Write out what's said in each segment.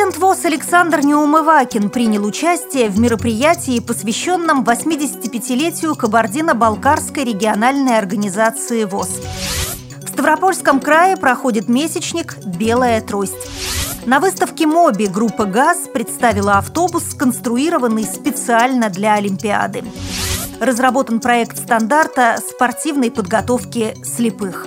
Президент ВОЗ Александр Неумывакин принял участие в мероприятии, посвященном 85-летию Кабардино-Балкарской региональной организации ВОЗ. В Ставропольском крае проходит месячник «Белая трость». На выставке «Моби» группа «ГАЗ» представила автобус, сконструированный специально для Олимпиады. Разработан проект стандарта спортивной подготовки слепых.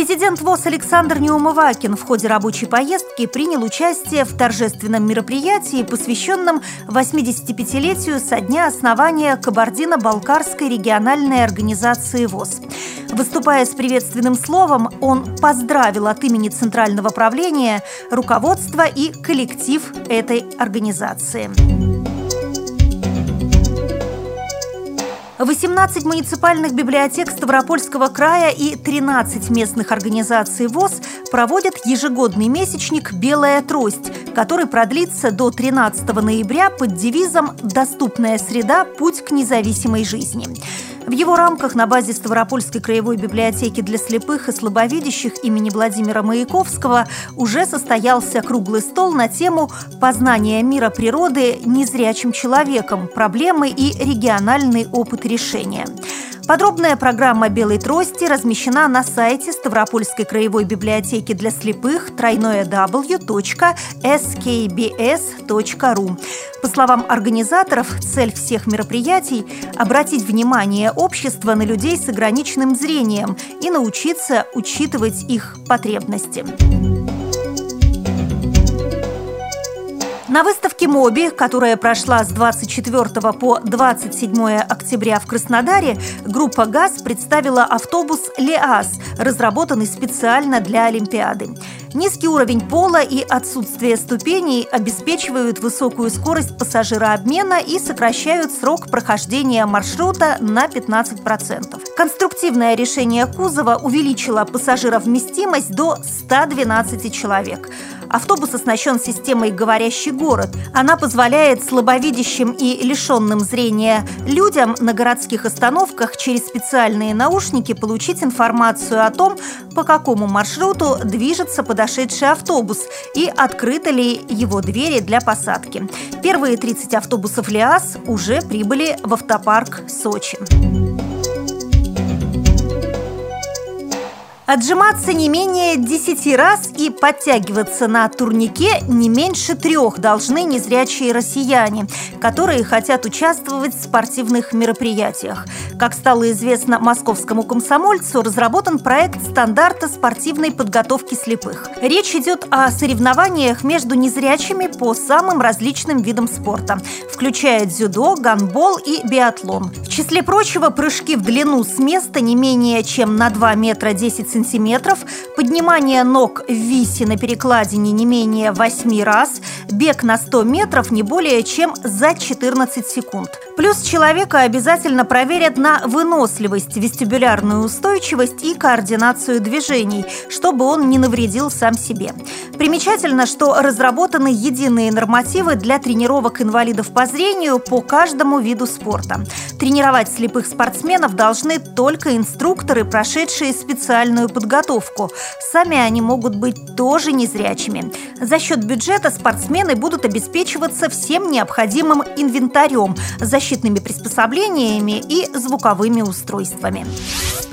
Президент ВОЗ Александр Неумывакин в ходе рабочей поездки принял участие в торжественном мероприятии, посвященном 85-летию со дня основания Кабардино-Балкарской региональной организации ВОЗ. Выступая с приветственным словом, он поздравил от имени Центрального правления руководство и коллектив этой организации. 18 муниципальных библиотек Ставропольского края и 13 местных организаций ВОЗ проводят ежегодный месячник «Белая трость», который продлится до 13 ноября под девизом «Доступная среда. Путь к независимой жизни». В его рамках на базе Ставропольской краевой библиотеки для слепых и слабовидящих имени Владимира Маяковского уже состоялся круглый стол на тему «Познание мира природы незрячим человеком. Проблемы и региональный опыт решения». Подробная программа «Белой трости» размещена на сайте Ставропольской краевой библиотеки для слепых www.skbs.ru. По словам организаторов, цель всех мероприятий – обратить внимание общества на людей с ограниченным зрением и научиться учитывать их потребности. На выставке «Моби», которая прошла с 24 по 27 октября в Краснодаре, группа «ГАЗ» представила автобус «Леаз», разработанный специально для Олимпиады. Низкий уровень пола и отсутствие ступеней обеспечивают высокую скорость пассажирообмена и сокращают срок прохождения маршрута на 15%. Конструктивное решение кузова увеличило пассажировместимость до 112 человек. Автобус оснащен системой «Говорящий город». Она позволяет слабовидящим и лишенным зрения людям на городских остановках через специальные наушники получить информацию о том, по какому маршруту движется подошедший автобус и открыты ли его двери для посадки. Первые 30 автобусов «Лиас» уже прибыли в автопарк Сочи. Отжиматься не менее 10 раз и подтягиваться на турнике не меньше трех должны незрячие россияне, которые хотят участвовать в спортивных мероприятиях. Как стало известно московскому комсомольцу, разработан проект стандарта спортивной подготовки слепых. Речь идет о соревнованиях между незрячими по самым различным видам спорта, включая дзюдо, гандбол и биатлон. В числе прочего, прыжки в длину с места не менее чем на 2 метра 10 сантиметров сантиметров, поднимание ног в висе на перекладине не менее 8 раз, бег на 100 метров не более чем за 14 секунд. Плюс человека обязательно проверят на выносливость, вестибулярную устойчивость и координацию движений, чтобы он не навредил сам себе. Примечательно, что разработаны единые нормативы для тренировок инвалидов по зрению по каждому виду спорта. Тренировать слепых спортсменов должны только инструкторы, прошедшие специальную подготовку. Сами они могут быть тоже незрячими. За счет бюджета спортсмены будут обеспечиваться всем необходимым инвентарем, защитными приспособлениями и звуковыми устройствами.